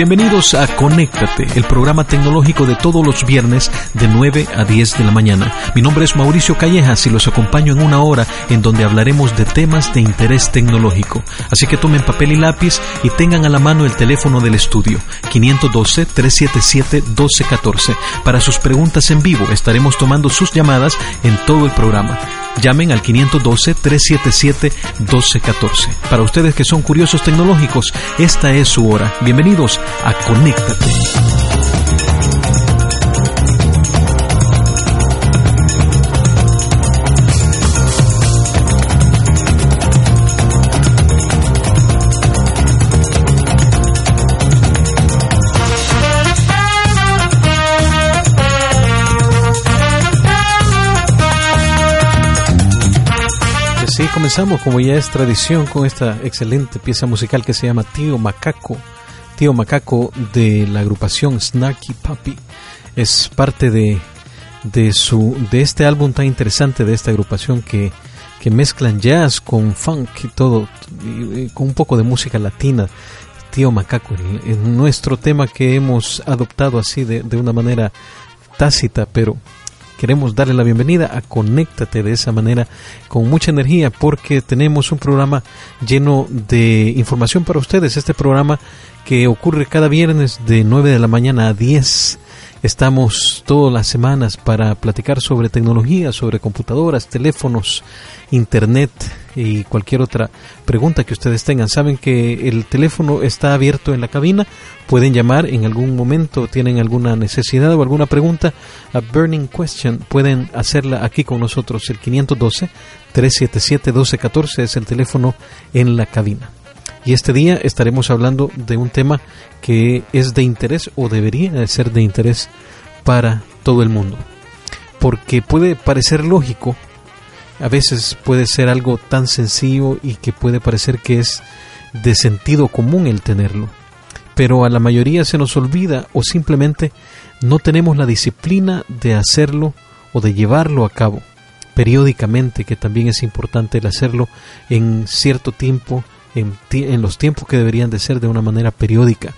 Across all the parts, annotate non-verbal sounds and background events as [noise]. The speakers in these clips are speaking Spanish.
Bienvenidos a Conéctate, el programa tecnológico de todos los viernes de 9 a 10 de la mañana. Mi nombre es Mauricio Callejas y los acompaño en una hora en donde hablaremos de temas de interés tecnológico. Así que tomen papel y lápiz y tengan a la mano el teléfono del estudio 512-377-1214. Para sus preguntas en vivo estaremos tomando sus llamadas en todo el programa. Llamen al 512-377-1214. Para ustedes que son curiosos tecnológicos, esta es su hora. Bienvenidos a Conéctate. Así comenzamos, como ya es tradición, con esta excelente pieza musical que se llama Tío Macaco. Tío Macaco de la agrupación Snacky Puppy. Es parte de, de, su, de este álbum tan interesante de esta agrupación que, que mezclan jazz con funk y todo, con un poco de música latina. Tío Macaco, nuestro tema que hemos adoptado así de, de una manera tácita, pero queremos darle la bienvenida a Conéctate de esa manera con mucha energía porque tenemos un programa lleno de información para ustedes. Este programa que ocurre cada viernes de 9 de la mañana a 10. Estamos todas las semanas para platicar sobre tecnología, sobre computadoras, teléfonos, internet y cualquier otra pregunta que ustedes tengan. Saben que el teléfono está abierto en la cabina. Pueden llamar en algún momento, tienen alguna necesidad o alguna pregunta a Burning Question. Pueden hacerla aquí con nosotros. El 512-377-1214 es el teléfono en la cabina. Y este día estaremos hablando de un tema que es de interés o debería de ser de interés para todo el mundo. Porque puede parecer lógico, a veces puede ser algo tan sencillo y que puede parecer que es de sentido común el tenerlo. Pero a la mayoría se nos olvida o simplemente no tenemos la disciplina de hacerlo o de llevarlo a cabo periódicamente, que también es importante el hacerlo en cierto tiempo en, los tiempos que deberían de ser de una manera periódica.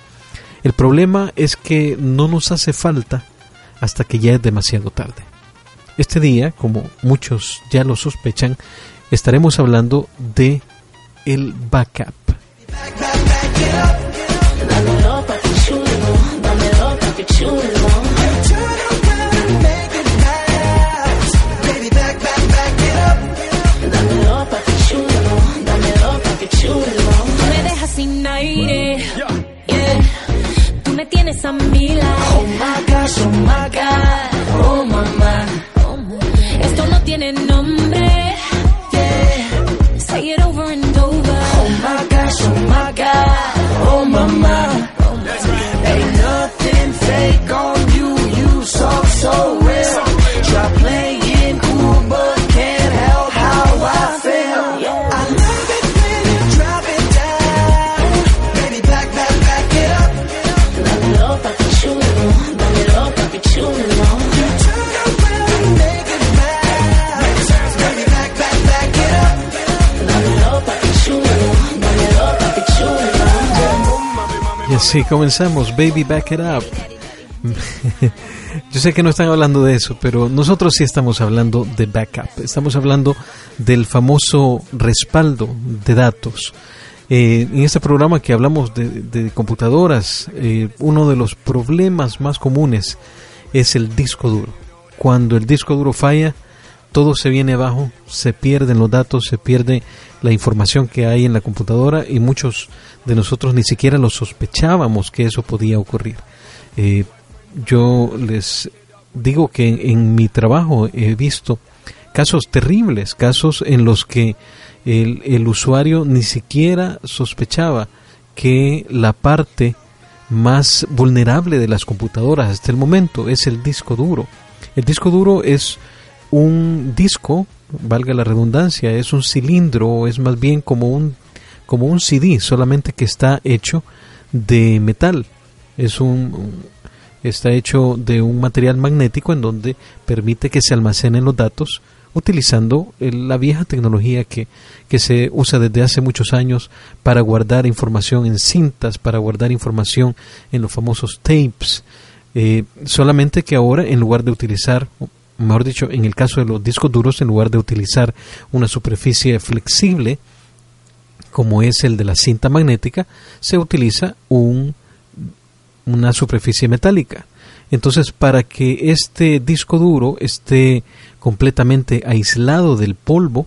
El problema es que no nos hace falta hasta que ya es demasiado tarde. Este día, como muchos ya lo sospechan, estaremos hablando de el backup. A. Oh my gosh, oh my god, oh mamá. Esto no tiene nombre. Yeah. Say it over and over. Oh my gosh, oh my god, oh mamá. Así comenzamos, Baby Back It Up. Yo sé que no están hablando de eso, pero nosotros sí estamos hablando de backup. Estamos hablando del famoso respaldo de datos. Eh, en este programa que hablamos de, de computadoras, eh, uno de los problemas más comunes es el disco duro. Cuando el disco duro falla, todo se viene abajo, se pierden los datos, se pierde la información que hay en la computadora y muchos de nosotros ni siquiera lo sospechábamos que eso podía ocurrir. Eh, yo les digo que en, en, mi trabajo he visto casos terribles, casos en los que el, el usuario ni siquiera sospechaba que la parte más vulnerable de las computadoras hasta el momento es el disco duro. El disco duro es un disco, valga la redundancia, es un cilindro, es más bien como un como un CD, solamente que está hecho de metal. Es un está hecho de un material magnético en donde permite que se almacenen los datos utilizando la vieja tecnología que, que se usa desde hace muchos años para guardar información en cintas, para guardar información en los famosos tapes. Eh, solamente que ahora en lugar de utilizar, mejor dicho, en el caso de los discos duros, en lugar de utilizar una superficie flexible, como es el de la cinta magnética, se utiliza un, una superficie metálica. Entonces, para que este disco duro esté completamente aislado del polvo,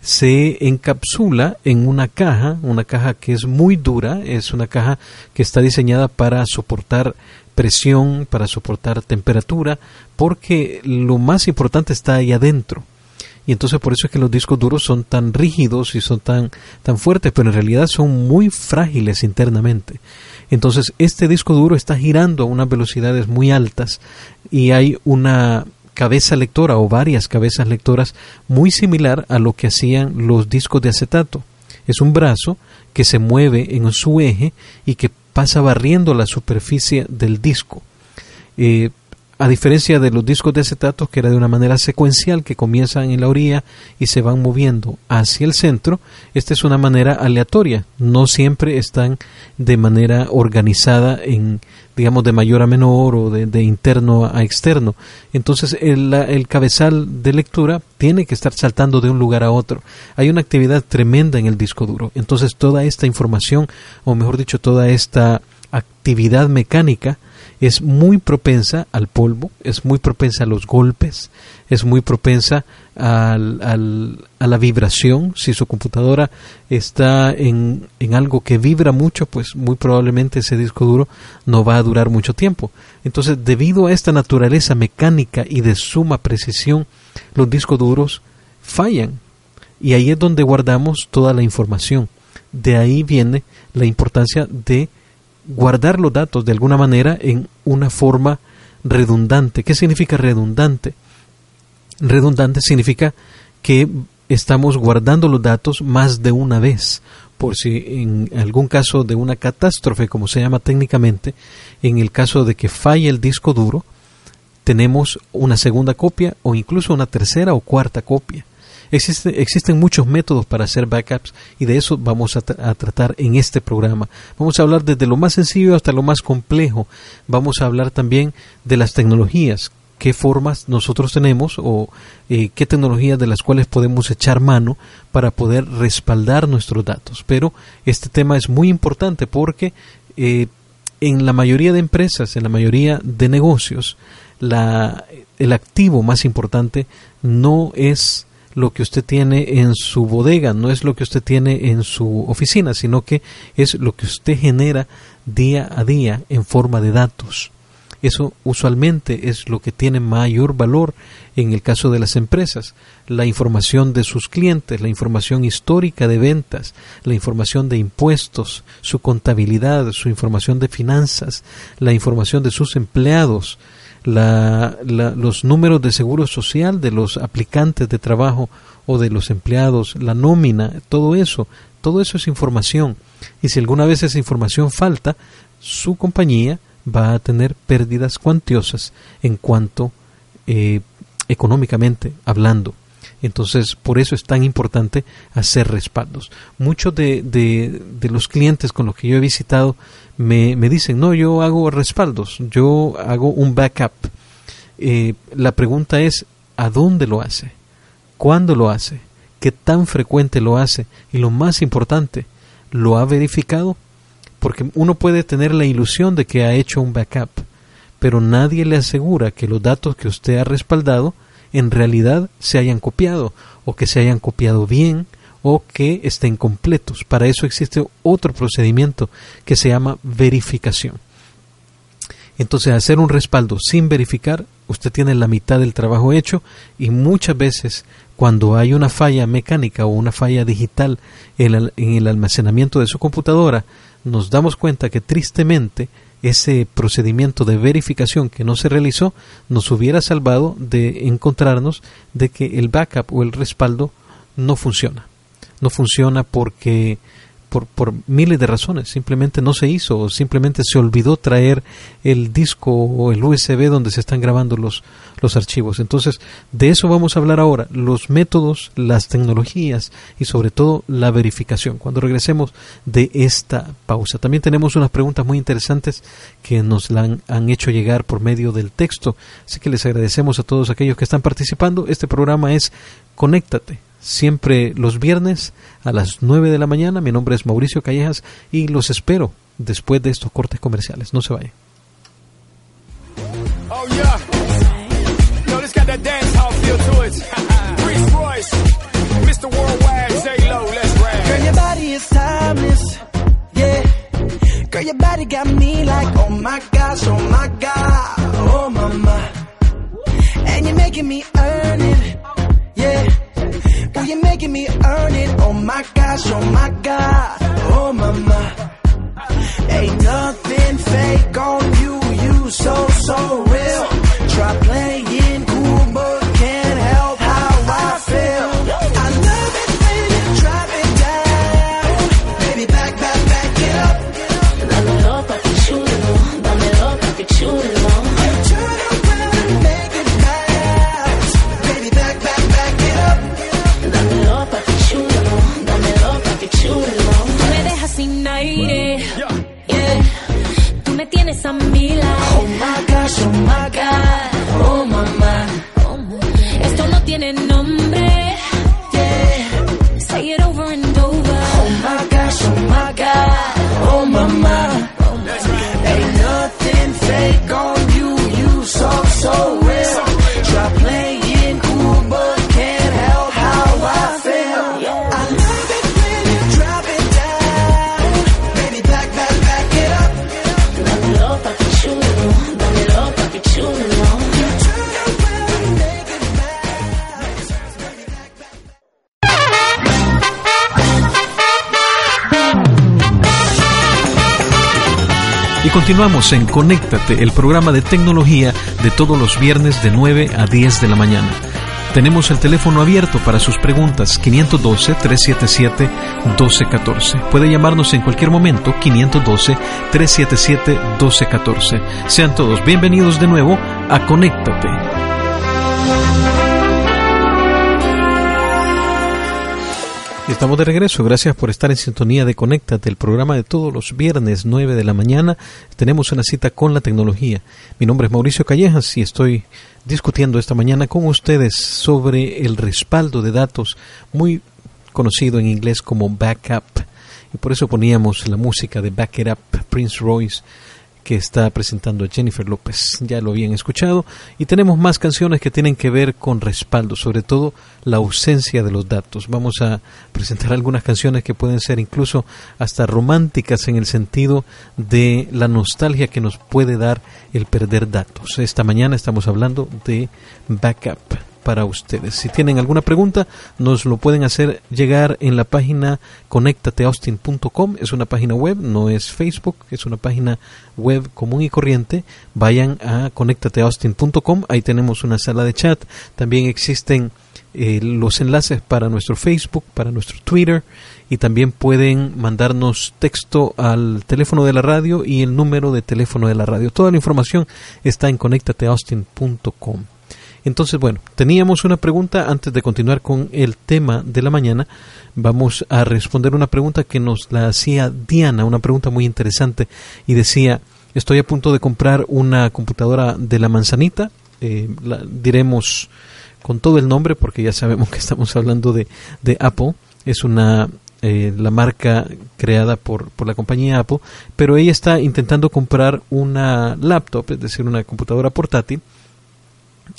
se encapsula en una caja, una caja que es muy dura, es una caja que está diseñada para soportar presión, para soportar temperatura, porque lo más importante está ahí adentro. Y entonces por eso es que los discos duros son tan rígidos y son tan, tan fuertes, pero en realidad son muy frágiles internamente. Entonces, este disco duro está girando a unas velocidades muy altas y hay una cabeza lectora o varias cabezas lectoras muy similar a lo que hacían los discos de acetato. Es un brazo que se mueve en su eje y que pasa barriendo la superficie del disco. Eh, a diferencia de los discos de acetato que era de una manera secuencial que comienzan en la orilla y se van moviendo hacia el centro, esta es una manera aleatoria, no siempre están de manera organizada en digamos de mayor a menor o de, interno a externo. Entonces el, el, cabezal de lectura tiene que estar saltando de un lugar a otro. Hay una actividad tremenda en el disco duro. Entonces toda esta información, o mejor dicho, toda esta actividad mecánica, es muy propensa al polvo, es muy propensa a los golpes, es muy propensa al, al, a la vibración. Si su computadora está en, en algo que vibra mucho, pues muy probablemente ese disco duro no va a durar mucho tiempo. Entonces, debido a esta naturaleza mecánica y de suma precisión, los discos duros fallan. Y ahí es donde guardamos toda la información. De ahí viene la importancia de guardar los datos de alguna manera en una forma redundante. ¿Qué significa redundante? Redundante significa que estamos guardando los datos más de una vez, por si en algún caso de una catástrofe, como se llama técnicamente, en el caso de que falle el disco duro, tenemos una segunda copia o incluso una tercera o cuarta copia existen muchos métodos para hacer backups y de eso vamos a, tratar en este programa. Vamos a hablar desde lo más sencillo hasta lo más complejo. Vamos a hablar también de las tecnologías, qué formas nosotros tenemos o eh, qué tecnologías de las cuales podemos echar mano para poder respaldar nuestros datos. Pero este tema es muy importante porque eh, en la mayoría de empresas, en la mayoría de negocios, la, el activo más importante no es lo que usted tiene en su bodega, no es lo que usted tiene en su oficina, sino que es lo que usted genera día a día en forma de datos. Eso usualmente es lo que tiene mayor valor en el caso de las empresas. La información de sus clientes, la información histórica de ventas, la información de impuestos, su contabilidad, su información de finanzas, la información de sus empleados, la, los números de seguro social de los aplicantes de trabajo o de los empleados, la nómina, todo eso, todo eso es información. Y si alguna vez esa información falta, su compañía va a tener pérdidas cuantiosas en cuanto eh, económicamente hablando. Entonces, por eso es tan importante hacer respaldos. Muchos de, de, los clientes con los que yo he visitado me, me, dicen, no, yo hago respaldos, yo hago un backup. Eh, la pregunta es, ¿a dónde lo hace? ¿Cuándo lo hace? ¿Qué tan frecuente lo hace? Y lo más importante, ¿lo ha verificado? Porque uno puede tener la ilusión de que ha hecho un backup, pero nadie le asegura que los datos que usted ha respaldado en realidad se hayan copiado o que se hayan copiado bien o que estén completos. Para eso existe otro procedimiento que se llama verificación. Entonces, hacer un respaldo sin verificar usted tiene la mitad del trabajo hecho y muchas veces cuando hay una falla mecánica o una falla digital en el, almacenamiento de su computadora, nos damos cuenta que tristemente ese procedimiento de verificación que no se realizó nos hubiera salvado de encontrarnos de que el backup o el respaldo no funciona. No funciona porque por, por miles de razones. Simplemente no se hizo, o simplemente se olvidó traer el disco o el USB donde se están grabando los, los archivos. Entonces, de eso vamos a hablar ahora, los métodos, las tecnologías y sobre todo la verificación. Cuando regresemos de esta pausa. También tenemos unas preguntas muy interesantes que nos la han, han hecho llegar por medio del texto. Así que les agradecemos a todos aquellos que están participando. Este programa es Conéctate siempre los viernes a las 9 de la mañana. Mi nombre es Mauricio Callejas y los espero después de estos cortes comerciales. No se vayan. Oh, yeah. No, this got that dance hall feel to it. [laughs] Reese Royce, Mr. Worldwide, J Lo, let's rap. Girl, your body is timeless. Yeah. Girl, your body got me like, oh my gosh, oh my god, oh my. And you're making me earn it. Yeah. Girl, you're making me earn it. Oh my gosh, oh my god, oh my my. Ain't nothing fake on you, you so so continuamos en Conéctate, el programa de tecnología de todos los viernes de 9 a 10 de la mañana. Tenemos el teléfono abierto para sus preguntas 512-377-1214. Puede llamarnos en cualquier momento 512-377-1214. Sean todos bienvenidos de nuevo a Conéctate. Estamos de regreso, gracias por estar en sintonía de Conéctate, el programa de todos los viernes 9 de la mañana. Tenemos una cita con la tecnología. Mi nombre es Mauricio Callejas y estoy discutiendo esta mañana con ustedes sobre el respaldo de datos, muy conocido en inglés como backup. Y por eso poníamos la música de Back It Up, Prince Royce, que está presentando Jennifer López. Ya lo habían escuchado. Y tenemos más canciones que tienen que ver con respaldo, sobre todo la ausencia de los datos. Vamos a presentar algunas canciones que pueden ser incluso hasta románticas en el sentido de la nostalgia que nos puede dar el perder datos. Esta mañana estamos hablando de backup para ustedes. Si tienen alguna pregunta, nos lo pueden hacer llegar en la página conectateaustin.com. Es una página web, no es Facebook, es una página web común y corriente. Vayan a conectateaustin.com, ahí tenemos una sala de chat. También existen eh, los enlaces para nuestro Facebook, para nuestro Twitter y también pueden mandarnos texto al teléfono de la radio y el número de teléfono de la radio. Toda la información está en conectateaustin.com. Entonces, bueno, teníamos una pregunta antes de continuar con el tema de la mañana. Vamos a responder una pregunta que nos la hacía Diana, una pregunta muy interesante, y decía, estoy a punto de comprar una computadora de la manzanita, eh, la diremos con todo el nombre porque ya sabemos que estamos hablando de, de Apple, es una eh, la marca creada por, por la compañía Apple, pero ella está intentando comprar una laptop, es decir, una computadora portátil,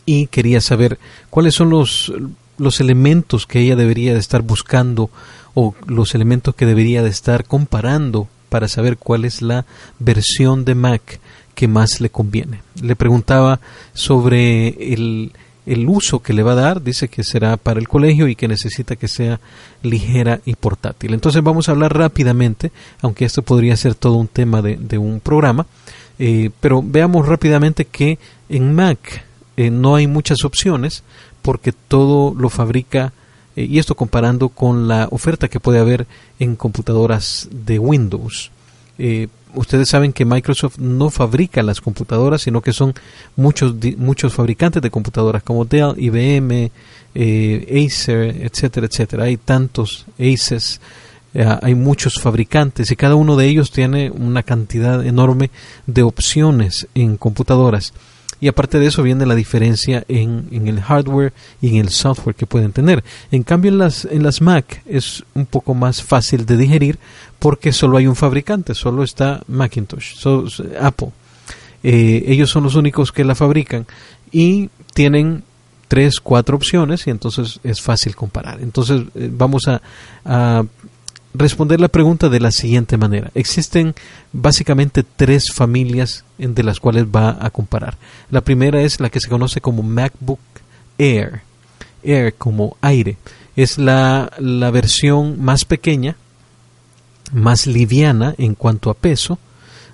y quería saber cuáles son los, los elementos que ella debería de estar buscando o los elementos que debería de estar comparando para saber cuál es la versión de Mac que más le conviene. Le preguntaba sobre el, el uso que le va a dar, dice que será para el colegio y que necesita que sea ligera y portátil. Entonces vamos a hablar rápidamente, aunque esto podría ser todo un tema de, un programa, eh, pero veamos rápidamente que en Mac eh, no hay muchas opciones porque todo lo fabrica eh, y esto comparando con la oferta que puede haber en computadoras de Windows ustedes saben que Microsoft no fabrica las computadoras, sino que son muchos, muchos fabricantes de computadoras como Dell, IBM, eh, Acer, etcétera, etcétera. Hay tantos Aces, eh, hay muchos fabricantes y cada uno de ellos tiene una cantidad enorme de opciones en computadoras y aparte de eso viene la diferencia en, en, el hardware y en el software que pueden tener. En cambio en las, en las Mac es un poco más fácil de digerir porque solo hay un fabricante, solo está Macintosh, Apple. Eh, ellos son los únicos que la fabrican y tienen tres, cuatro opciones y entonces es fácil comparar. Entonces eh, vamos a, a responder la pregunta de la siguiente manera. Existen básicamente tres familias de las cuales va a comparar. La primera es la que se conoce como MacBook Air. Air como aire. Es la, la versión más pequeña, más liviana en cuanto a peso.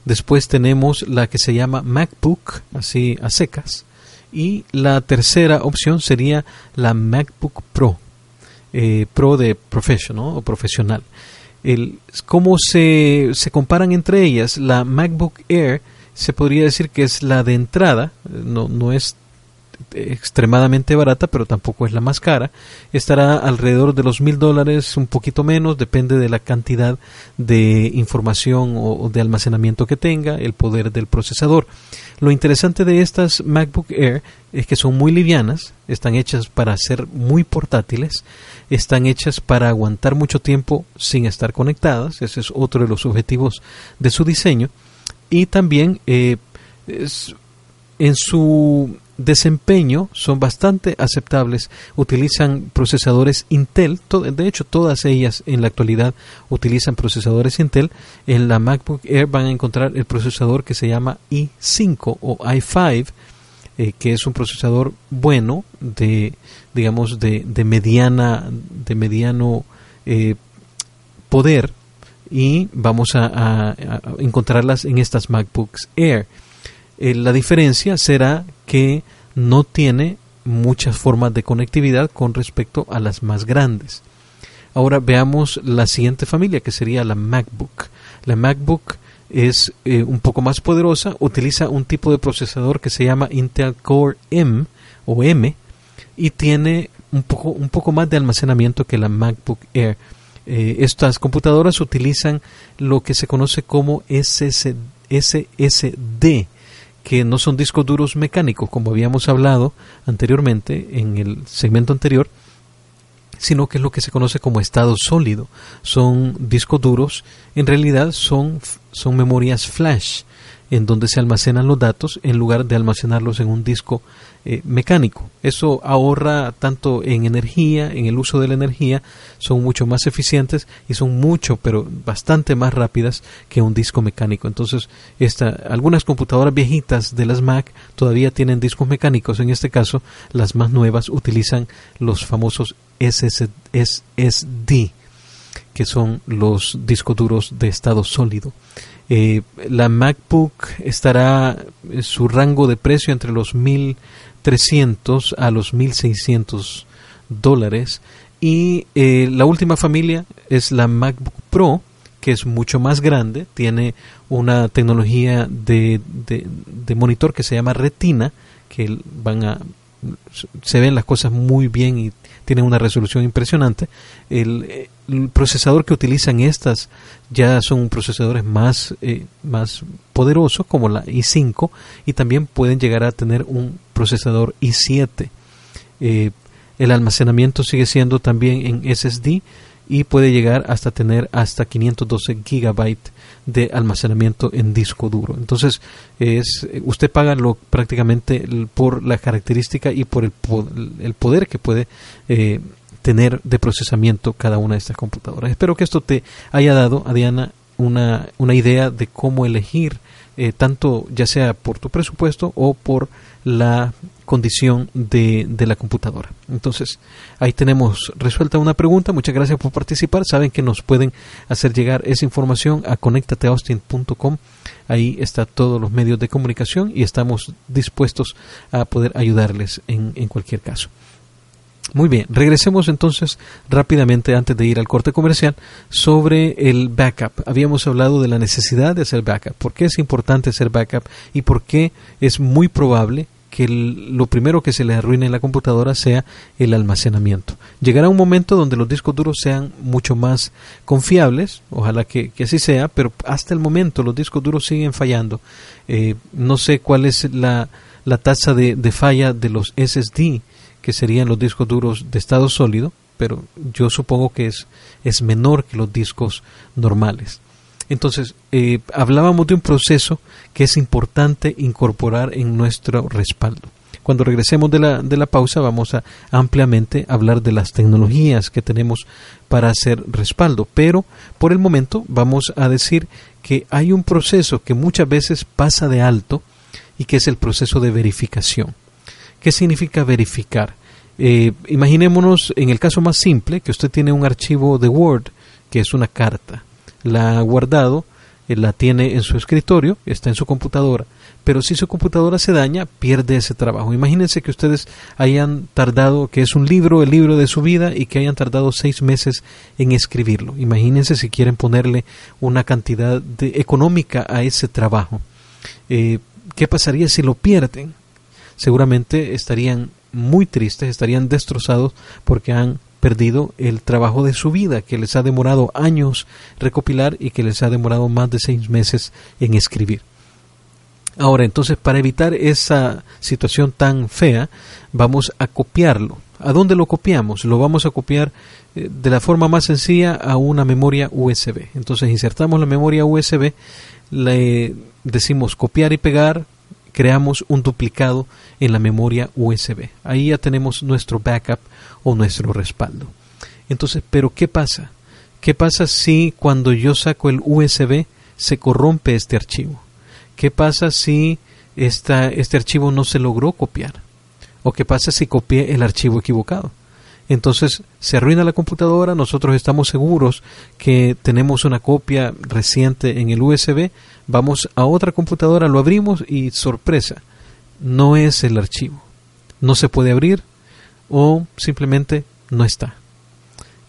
Después tenemos la que se llama MacBook, así a secas. Y la tercera opción sería la MacBook Pro eh, pro de professional o profesional. El, ¿Cómo se, se comparan entre ellas? La MacBook Air se podría decir que es la de entrada, no, no es extremadamente barata, pero tampoco es la más cara. Estará alrededor de los mil dólares, un poquito menos, depende de la cantidad de información o, de almacenamiento que tenga, el poder del procesador. Lo interesante de estas MacBook Air es que son muy livianas, están hechas para ser muy portátiles, están hechas para aguantar mucho tiempo sin estar conectadas, ese es otro de los objetivos de su diseño, y también eh, en su desempeño son bastante aceptables, utilizan procesadores Intel, de hecho todas ellas en la actualidad utilizan procesadores Intel, en la MacBook Air van a encontrar el procesador que se llama i5 o i5, eh, que es un procesador bueno de digamos de, de mediana de mediano eh, poder. Y vamos a, encontrarlas en estas MacBooks Air eh, la diferencia será que no tiene muchas formas de conectividad con respecto a las más grandes. Ahora veamos la siguiente familia que sería la MacBook. La MacBook es eh, un poco más poderosa, utiliza un tipo de procesador que se llama Intel Core M o M y tiene un poco, un poco más de almacenamiento que la MacBook Air. Eh, estas computadoras utilizan lo que se conoce como SSD que no son discos duros mecánicos, como habíamos hablado anteriormente en el segmento anterior, sino que es lo que se conoce como estado sólido. Son discos duros, en realidad son, son memorias flash, en donde se almacenan los datos en lugar de almacenarlos en un disco eh, mecánico. Eso ahorra tanto en energía, en el uso de la energía, son mucho más eficientes y son mucho, pero bastante más rápidas que un disco mecánico. Entonces, esta, algunas computadoras viejitas de las Mac todavía tienen discos mecánicos. En este caso, las más nuevas utilizan los famosos SSD que son los discos duros de estado sólido. Eh, la MacBook estará en su rango de precio entre los 1000 1.300 a los 1.600 dólares. Y eh, la última familia es la MacBook Pro, que es mucho más grande, tiene una tecnología de, de, monitor que se llama Retina, que van a se ven las cosas muy bien y tienen una resolución impresionante. El, eh, procesador que utilizan estas ya son procesadores más, eh, más poderosos, como la i5, y también pueden llegar a tener un procesador i7. Eh, el almacenamiento sigue siendo también en SSD y puede llegar hasta tener hasta 512 gigabytes de almacenamiento en disco duro. Entonces, es, usted paga lo, prácticamente por la característica y por el, el poder que puede eh, tener de procesamiento cada una de estas computadoras. Espero que esto te haya dado, Diana una, una idea de cómo elegir eh, tanto ya sea por tu presupuesto o por la condición de, de, la computadora. Entonces, ahí tenemos resuelta una pregunta. Muchas gracias por participar. Saben que nos pueden hacer llegar esa información a conectateaustin.com. Ahí está todos los medios de comunicación y estamos dispuestos a poder ayudarles en, en cualquier caso. Muy bien, regresemos entonces rápidamente antes de ir al corte comercial sobre el backup. Habíamos hablado de la necesidad de hacer backup, por qué es importante hacer backup y por qué es muy probable que lo primero que se le arruine en la computadora sea el almacenamiento. Llegará un momento donde los discos duros sean mucho más confiables, ojalá que, así sea, pero hasta el momento los discos duros siguen fallando. Eh, no sé cuál es la, la tasa de, de falla de los SSD que serían los discos duros de estado sólido, pero yo supongo que es, es menor que los discos normales. Entonces, eh, hablábamos de un proceso que es importante incorporar en nuestro respaldo. Cuando regresemos de la, de la pausa vamos a ampliamente hablar de las tecnologías que tenemos para hacer respaldo, pero por el momento vamos a decir que hay un proceso que muchas veces pasa de alto y que es el proceso de verificación. ¿Qué significa verificar? Eh, imaginémonos en el caso más simple que usted tiene un archivo de Word que es una carta. La ha guardado, eh, la tiene en su escritorio, está en su computadora, pero si su computadora se daña, pierde ese trabajo. Imagínense que ustedes hayan tardado, que es un libro, el libro de su vida, y que hayan tardado seis meses en escribirlo. Imagínense si quieren ponerle una cantidad de, económica a ese trabajo. Eh, ¿Qué pasaría si lo pierden? Seguramente estarían muy tristes, estarían destrozados porque han perdido el trabajo de su vida que les ha demorado años recopilar y que les ha demorado más de seis meses en escribir. Ahora, entonces, para evitar esa situación tan fea, vamos a copiarlo. ¿A dónde lo copiamos? Lo vamos a copiar eh, de la forma más sencilla a una memoria USB. Entonces, insertamos la memoria USB, le decimos copiar y pegar, creamos un duplicado en la memoria USB. Ahí ya tenemos nuestro backup o nuestro respaldo. Entonces, ¿pero qué pasa? ¿Qué pasa si cuando yo saco el USB se corrompe este archivo? ¿Qué pasa si esta, este archivo no se logró copiar? ¿O qué pasa si copié el archivo equivocado? Entonces se arruina la computadora, nosotros estamos seguros que tenemos una copia reciente en el USB, vamos a otra computadora, lo abrimos y sorpresa, no es el archivo, no se puede abrir o simplemente no está.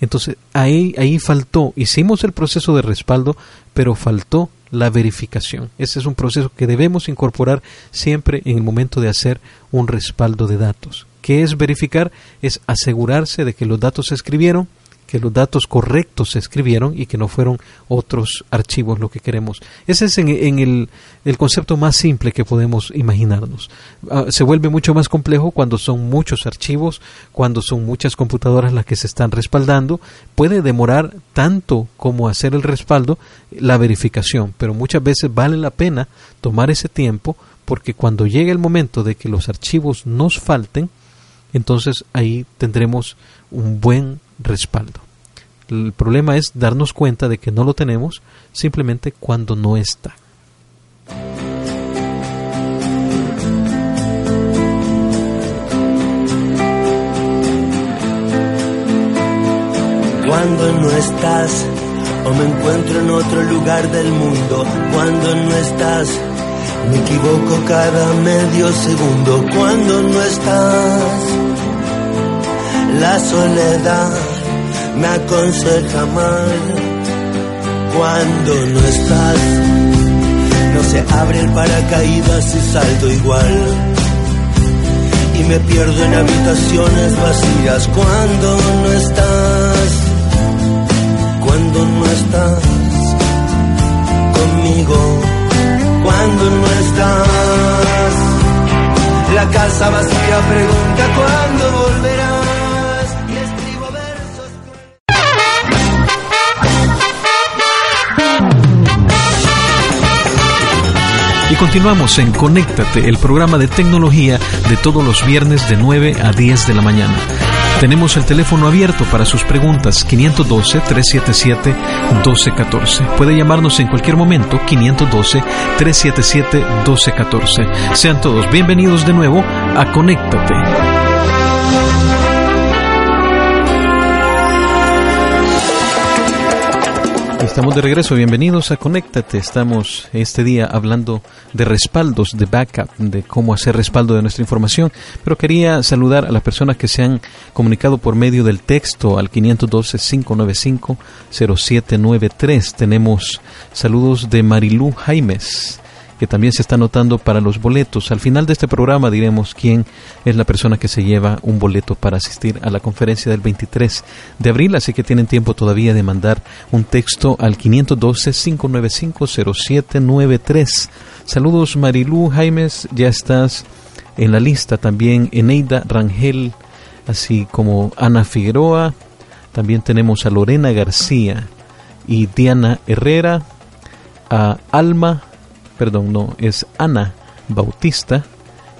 Entonces ahí, ahí faltó, hicimos el proceso de respaldo, pero faltó la verificación. Ese es un proceso que debemos incorporar siempre en el momento de hacer un respaldo de datos. ¿Qué es verificar? Es asegurarse de que los datos se escribieron, que los datos correctos se escribieron y que no fueron otros archivos lo que queremos. Ese es en, el, el, concepto más simple que podemos imaginarnos. Ah, se vuelve mucho más complejo cuando son muchos archivos, cuando son muchas computadoras las que se están respaldando. Puede demorar tanto como hacer el respaldo la verificación, pero muchas veces vale la pena tomar ese tiempo porque cuando llegue el momento de que los archivos nos falten, entonces ahí tendremos un buen respaldo. El problema es darnos cuenta de que no lo tenemos simplemente cuando no está. Cuando no estás o me encuentro en otro lugar del mundo, cuando no estás, me equivoco cada medio segundo, cuando no estás la soledad me aconseja mal cuando no estás. No se abre el paracaídas y salto igual. Y me pierdo en habitaciones vacías cuando no estás. Cuando no estás conmigo. Cuando no estás. La casa vacía pregunta cuándo volverás. Continuamos en Conéctate, el programa de tecnología de todos los viernes de 9 a 10 de la mañana. Tenemos el teléfono abierto para sus preguntas 512-377-1214. Puede llamarnos en cualquier momento 512-377-1214. Sean todos bienvenidos de nuevo a Conéctate. Estamos de regreso, bienvenidos a Conéctate. Estamos este día hablando de respaldos, de backup, de cómo hacer respaldo de nuestra información, pero quería saludar a las personas que se han comunicado por medio del texto al 512-595-0793. Tenemos saludos de Marilú Jaimes que también se está anotando para los boletos. Al final de este programa diremos quién es la persona que se lleva un boleto para asistir a la conferencia del 23 de abril, así que tienen tiempo todavía de mandar un texto al 512-595-0793. Saludos Marilú Jaimes, ya estás en la lista también Eneida Rangel, así como Ana Figueroa, también tenemos a Lorena García y Diana Herrera, a Alma perdón, no, es Ana Bautista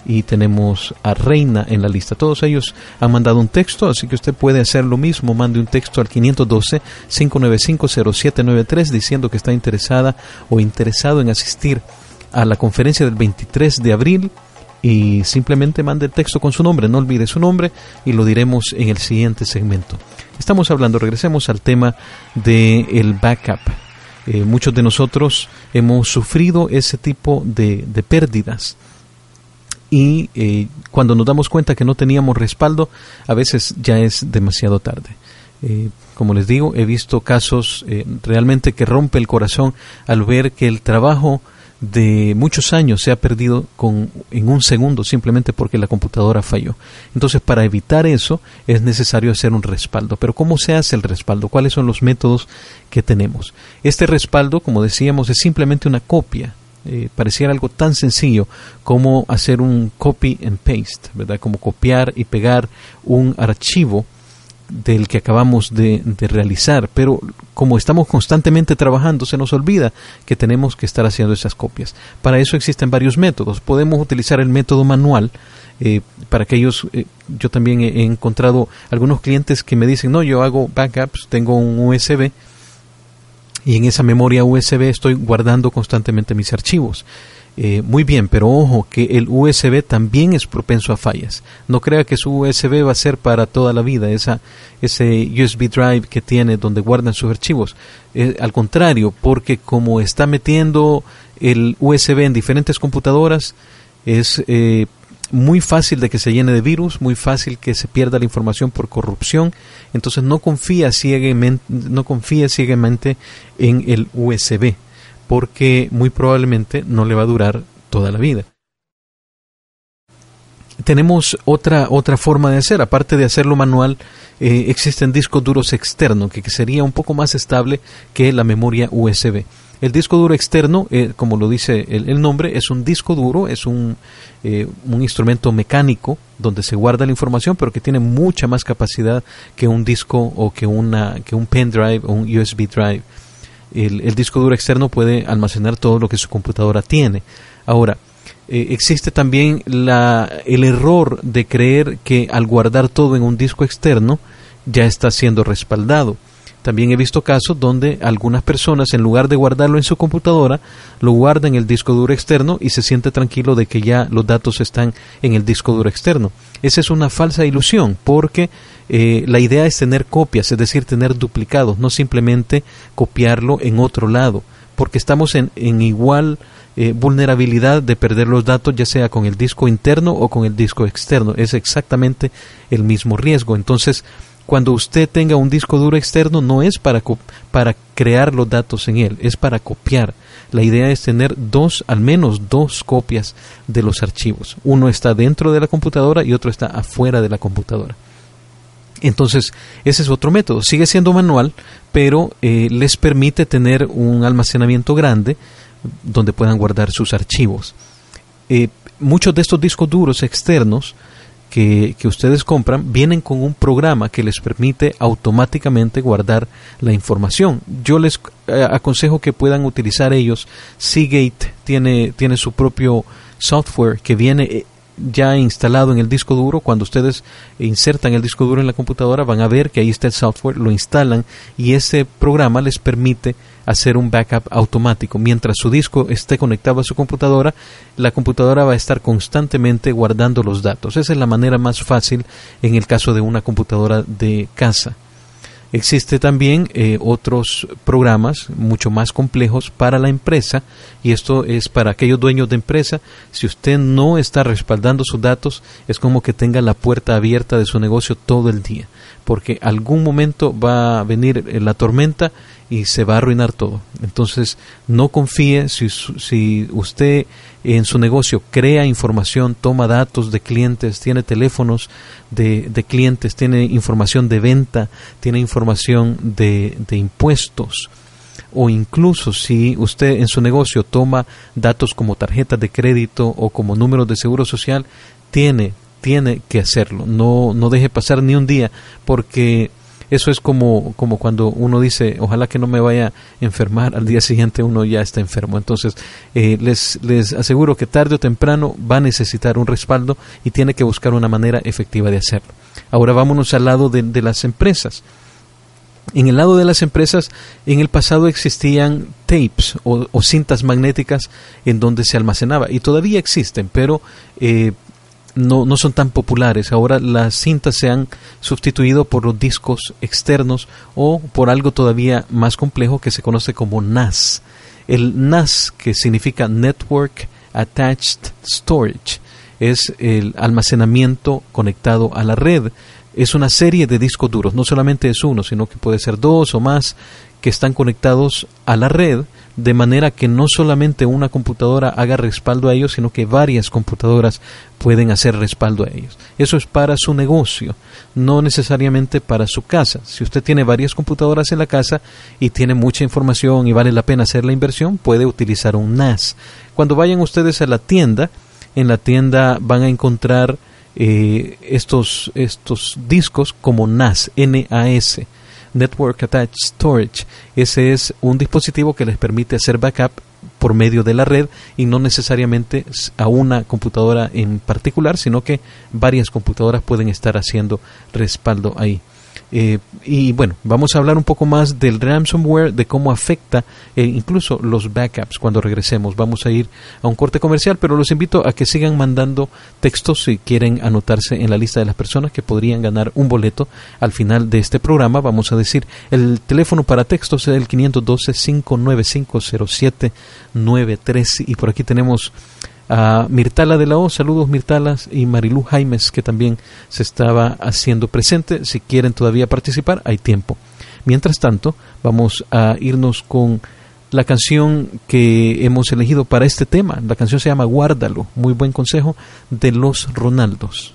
y tenemos a Reina en la lista. Todos ellos han mandado un texto, así que usted puede hacer lo mismo. Mande un texto al 512-595-0793 diciendo que está interesada o interesado en asistir a la conferencia del 23 de abril y simplemente mande el texto con su nombre. No olvide su nombre y lo diremos en el siguiente segmento. Estamos hablando, regresemos al tema del el backup eh, muchos de nosotros hemos sufrido ese tipo de, pérdidas y eh, cuando nos damos cuenta que no teníamos respaldo, a veces ya es demasiado tarde. Eh, como les digo, he visto casos realmente que rompe el corazón al ver que el trabajo de muchos años se ha perdido con, en un segundo simplemente porque la computadora falló. Entonces, para evitar eso es necesario hacer un respaldo. Pero ¿cómo se hace el respaldo? ¿Cuáles son los métodos que tenemos? Este respaldo, como decíamos, es simplemente una copia. Eh, pareciera algo tan sencillo como hacer un copy and paste, ¿verdad? Como copiar y pegar un archivo del que acabamos de, realizar, pero como estamos constantemente trabajando, se nos olvida que tenemos que estar haciendo esas copias. Para eso existen varios métodos. Podemos utilizar el método manual. Eh, para aquellos, eh, yo también he, encontrado algunos clientes que me dicen, no, yo hago backups, tengo un USB y en esa memoria USB estoy guardando constantemente mis archivos. Eh, muy bien, pero ojo que el USB también es propenso a fallas. No crea que su USB va a ser para toda la vida, esa, ese USB drive que tiene donde guardan sus archivos. Eh, al contrario, porque como está metiendo el USB en diferentes computadoras, es eh, muy fácil de que se llene de virus, muy fácil que se pierda la información por corrupción. Entonces no confía ciegamente, no confía ciegamente en el USB porque muy probablemente no le va a durar toda la vida. Tenemos otra, otra forma de hacer, aparte de hacerlo manual, eh, existen discos duros externos, que, sería un poco más estable que la memoria USB. El disco duro externo, eh, como lo dice el, nombre, es un disco duro, es un, eh, un, instrumento mecánico donde se guarda la información, pero que tiene mucha más capacidad que un disco o que, una, que un pendrive o un USB drive el, disco duro externo puede almacenar todo lo que su computadora tiene. Ahora, eh, existe también la, el error de creer que al guardar todo en un disco externo ya está siendo respaldado. También he visto casos donde algunas personas, en lugar de guardarlo en su computadora, lo guardan en el disco duro externo y se siente tranquilo de que ya los datos están en el disco duro externo. Esa es una falsa ilusión, porque eh, la idea es tener copias, es decir, tener duplicados, no simplemente copiarlo en otro lado, porque estamos en, igual eh, vulnerabilidad de perder los datos, ya sea con el disco interno o con el disco externo. Es exactamente el mismo riesgo. Entonces, cuando usted tenga un disco duro externo no es para, para crear los datos en él, es para copiar. La idea es tener dos, al menos dos copias de los archivos. Uno está dentro de la computadora y otro está afuera de la computadora. Entonces, ese es otro método. Sigue siendo manual, pero eh, les permite tener un almacenamiento grande donde puedan guardar sus archivos. Eh, muchos de estos discos duros externos que, ustedes compran vienen con un programa que les permite automáticamente guardar la información. Yo les eh, aconsejo que puedan utilizar ellos. Seagate tiene, tiene su propio software que viene eh, ya instalado en el disco duro. Cuando ustedes insertan el disco duro en la computadora van a ver que ahí está el software, lo instalan y ese programa les permite hacer un backup automático. Mientras su disco esté conectado a su computadora, la computadora va a estar constantemente guardando los datos. Esa es la manera más fácil en el caso de una computadora de casa. Existe también eh, otros programas mucho más complejos para la empresa y esto es para aquellos dueños de empresa. Si usted no está respaldando sus datos, es como que tenga la puerta abierta de su negocio todo el día, porque algún momento va a venir eh, la tormenta y se va a arruinar todo. Entonces, no confíe si, si usted en su negocio crea información, toma datos de clientes, tiene teléfonos de, de clientes, tiene información de venta, tiene información de, de impuestos o incluso si usted en su negocio toma datos como tarjetas de crédito o como números de seguro social, tiene, tiene que hacerlo. No, no deje pasar ni un día porque eso es como, como cuando uno dice, ojalá que no me vaya a enfermar, al día siguiente uno ya está enfermo. Entonces, eh, les, les aseguro que tarde o temprano va a necesitar un respaldo y tiene que buscar una manera efectiva de hacerlo. Ahora vámonos al lado de, de las empresas. En el lado de las empresas, en el pasado existían tapes o, o, cintas magnéticas en donde se almacenaba y todavía existen, pero eh, no, no son tan populares. Ahora las cintas se han sustituido por los discos externos o por algo todavía más complejo que se conoce como NAS. El NAS, que significa Network Attached Storage, es el almacenamiento conectado a la red. Es una serie de discos duros, no solamente es uno, sino que puede ser dos o más que están conectados a la red de manera que no solamente una computadora haga respaldo a ellos, sino que varias computadoras pueden hacer respaldo a ellos. Eso es para su negocio, no necesariamente para su casa. Si usted tiene varias computadoras en la casa y tiene mucha información y vale la pena hacer la inversión, puede utilizar un NAS. Cuando vayan ustedes a la tienda, en la tienda van a encontrar eh, estos, estos discos como NAS, NAS Network Attached Storage. Ese es un dispositivo que les permite hacer backup por medio de la red y no necesariamente a una computadora en particular, sino que varias computadoras pueden estar haciendo respaldo ahí. Eh, y bueno, vamos a hablar un poco más del ransomware, de cómo afecta eh, incluso los backups cuando regresemos. Vamos a ir a un corte comercial, pero los invito a que sigan mandando textos si quieren anotarse en la lista de las personas que podrían ganar un boleto al final de este programa. Vamos a decir, el teléfono para textos es el 512-595-0793 y por aquí tenemos a Mirtala de la O, saludos Mirtalas y Marilú Jaimes que también se estaba haciendo presente. Si quieren todavía participar, hay tiempo. Mientras tanto, vamos a irnos con la canción que hemos elegido para este tema. La canción se llama Guárdalo, muy buen consejo de los Ronaldos.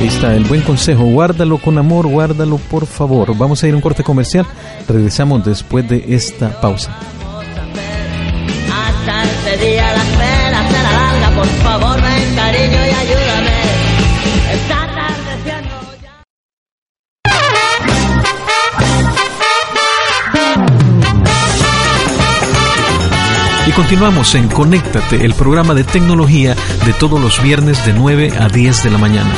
Ahí está el buen consejo, guárdalo con amor, guárdalo por favor. Vamos a ir a un corte comercial, regresamos después de esta pausa. Hasta este día la espera será larga, por favor ven cariño y ayúdame. Ya. Y continuamos en Conéctate, el programa de tecnología de todos los viernes de 9 a 10 de la mañana.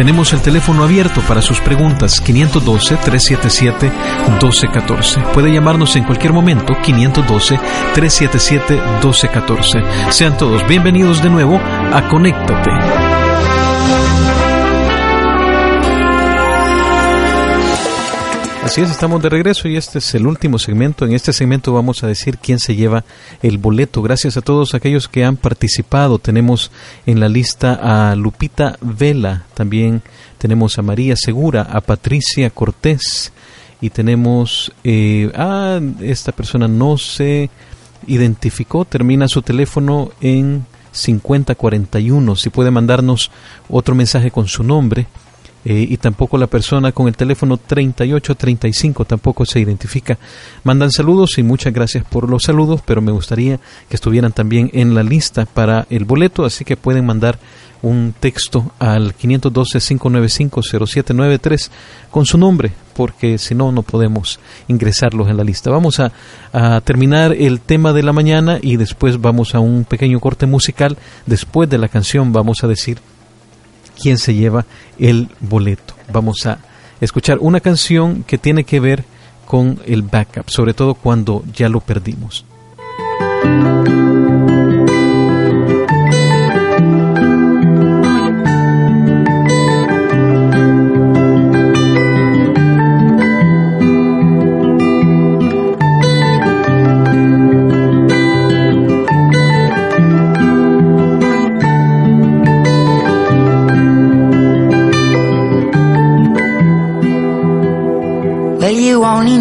Tenemos el teléfono abierto para sus preguntas 512-377-1214. Puede llamarnos en cualquier momento 512-377-1214. Sean todos bienvenidos de nuevo a Conéctate. Así es, estamos de regreso y este es el último segmento. En este segmento vamos a decir quién se lleva el boleto. Gracias a todos aquellos que han participado. Tenemos en la lista a Lupita Vela, también tenemos a María Segura, a Patricia Cortés y tenemos eh, a esta persona no se identificó, termina su teléfono en 5041. Si puede mandarnos otro mensaje con su nombre eh, y tampoco la persona con el teléfono 3835 tampoco se identifica. Mandan saludos y muchas gracias por los saludos, pero me gustaría que estuvieran también en la lista para el boleto, así que pueden mandar un texto al 512-595-0793 con su nombre, porque si no, no podemos ingresarlos en la lista. Vamos a, a terminar el tema de la mañana y después vamos a un pequeño corte musical. Después de la canción vamos a decir quién se lleva el boleto. Vamos a escuchar una canción que tiene que ver con el backup, sobre todo cuando ya lo perdimos.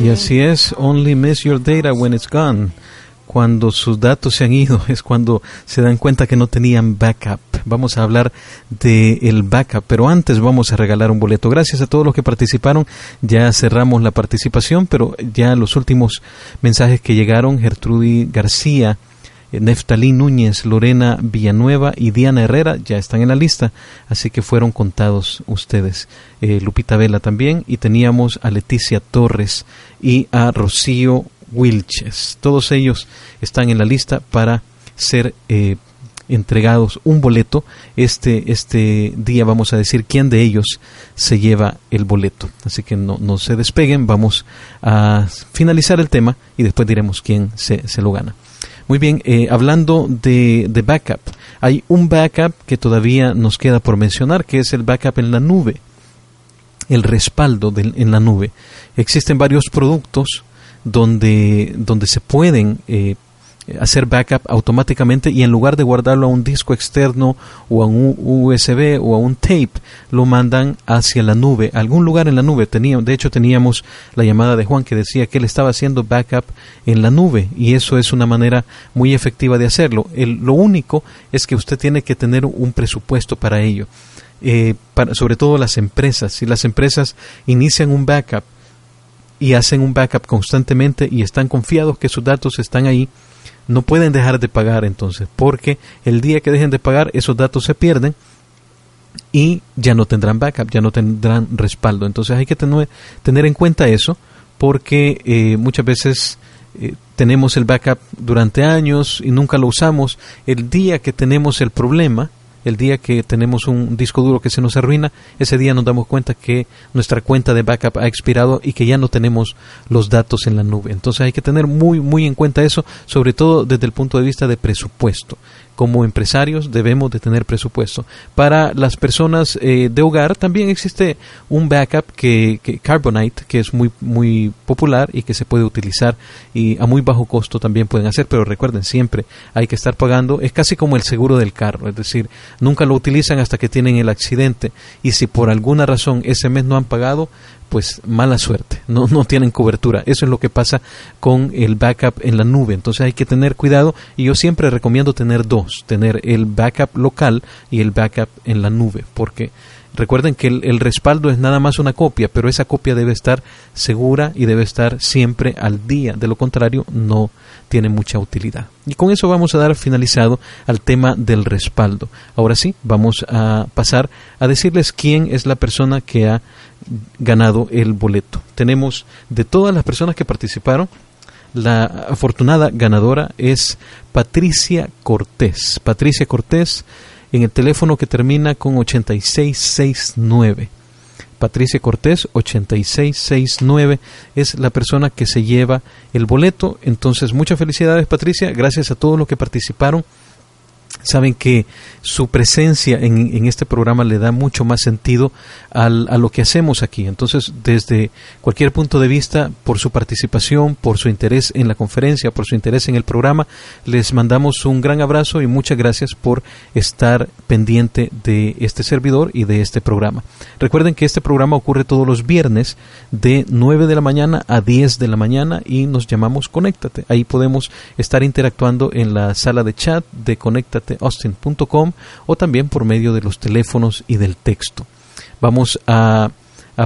Y así es, only miss your data when it's gone. Cuando sus datos se han ido [laughs] es cuando se dan cuenta que no tenían backup. Vamos a hablar de el backup, pero antes vamos a regalar un boleto. Gracias a todos los que participaron. Ya cerramos la participación, pero ya los últimos mensajes que llegaron, Gertrudis García, Neftalí Núñez, Lorena Villanueva y Diana Herrera ya están en la lista, así que fueron contados ustedes. Eh, Lupita Vela también, y teníamos a Leticia Torres y a Rocío Wilches. Todos ellos están en la lista para ser eh, entregados un boleto. Este, este día vamos a decir quién de ellos se lleva el boleto. Así que no, no se despeguen, vamos a finalizar el tema y después diremos quién se, se lo gana. Muy bien, eh, hablando de, de backup, hay un backup que todavía nos queda por mencionar, que es el backup en la nube, el respaldo en la nube. Existen varios productos donde, donde se pueden eh, hacer backup automáticamente y en lugar de guardarlo a un disco externo o a un USB o a un tape, lo mandan hacia la nube, algún lugar en la nube. Teníamos, de hecho, teníamos la llamada de Juan que decía que él estaba haciendo backup en la nube y eso es una manera muy efectiva de hacerlo. lo único es que usted tiene que tener un presupuesto para ello. Eh, para, sobre todo las empresas. Si las empresas inician un backup y hacen un backup constantemente y están confiados que sus datos están ahí, no pueden dejar de pagar entonces, porque el día que dejen de pagar esos datos se pierden y ya no tendrán backup, ya no tendrán respaldo. Entonces hay que tener, tener en cuenta eso porque eh, muchas veces eh, tenemos el backup durante años y nunca lo usamos. El día que tenemos el problema, el día que tenemos un disco duro que se nos arruina, ese día nos damos cuenta que nuestra cuenta de backup ha expirado y que ya no tenemos los datos en la nube. Entonces hay que tener muy, muy en cuenta eso, sobre todo desde el punto de vista de presupuesto como empresarios debemos de tener presupuesto. Para las personas eh, de hogar también existe un backup que, Carbonite, que es muy, muy popular y que se puede utilizar y a muy bajo costo también pueden hacer, pero recuerden, siempre hay que estar pagando, es casi como el seguro del carro, es decir, nunca lo utilizan hasta que tienen el accidente y si por alguna razón ese mes no han pagado, pues mala suerte, no, no tienen cobertura. Eso es lo que pasa con el backup en la nube. Entonces hay que tener cuidado y yo siempre recomiendo tener dos, tener el backup local y el backup en la nube, porque recuerden que el, el respaldo es nada más una copia, pero esa copia debe estar segura y debe estar siempre al día. De lo contrario, no tiene mucha utilidad. Y con eso vamos a dar finalizado al tema del respaldo. Ahora sí, vamos a pasar a decirles quién es la persona que ha ganado el boleto. Tenemos de todas las personas que participaron, la afortunada ganadora es Patricia Cortés. Patricia Cortés en el teléfono que termina con 8669. Patricia Cortés, 8669, es la persona que se lleva el boleto. Entonces, muchas felicidades, Patricia. Gracias a todos los que participaron saben que su presencia en, este programa le da mucho más sentido a lo que hacemos aquí. Entonces, desde cualquier punto de vista, por su participación, por su interés en la conferencia, por su interés en el programa, les mandamos un gran abrazo y muchas gracias por estar pendiente de este servidor y de este programa. Recuerden que este programa ocurre todos los viernes de 9 de la mañana a 10 de la mañana y nos llamamos Conéctate. Ahí podemos estar interactuando en la sala de chat de Conéctate austin.com o también por medio de los teléfonos y del texto. Vamos a,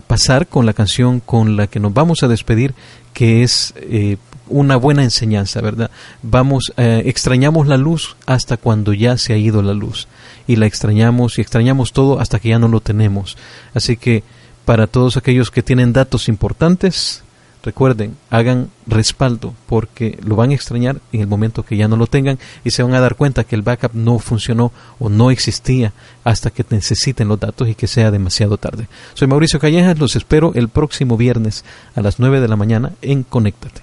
pasar con la canción con la que nos vamos a despedir, que es eh, una buena enseñanza, ¿verdad? Vamos, eh, extrañamos la luz hasta cuando ya se ha ido la luz. Y la extrañamos y extrañamos todo hasta que ya no lo tenemos. Así que para todos aquellos que tienen datos importantes, Recuerden, hagan respaldo porque lo van a extrañar en el momento que ya no lo tengan y se van a dar cuenta que el backup no funcionó o no existía hasta que necesiten los datos y que sea demasiado tarde. Soy Mauricio Callejas, los espero el próximo viernes a las 9 de la mañana en Conéctate.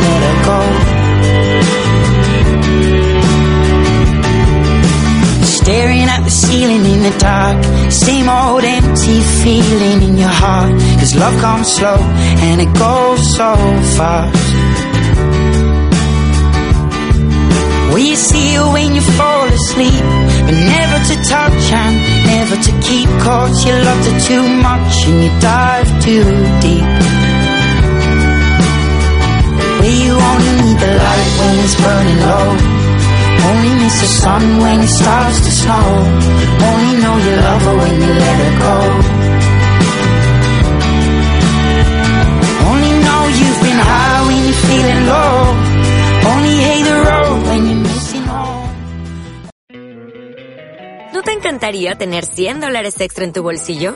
Ceiling in the dark. Same old empty feeling in your heart. Cause love comes slow and it goes so fast. You see you when you fall asleep? But never to touch and never to keep. Cause you loved her too much and you dive too deep. Where you only need the light when it's burning low. Only miss the sun when it starts to snow. Only know you love her when you let her go. Only know you've been high when you're feeling low. Only hate the road when you're missing home. ¿No te encantaría tener 100 dólares extra en tu bolsillo?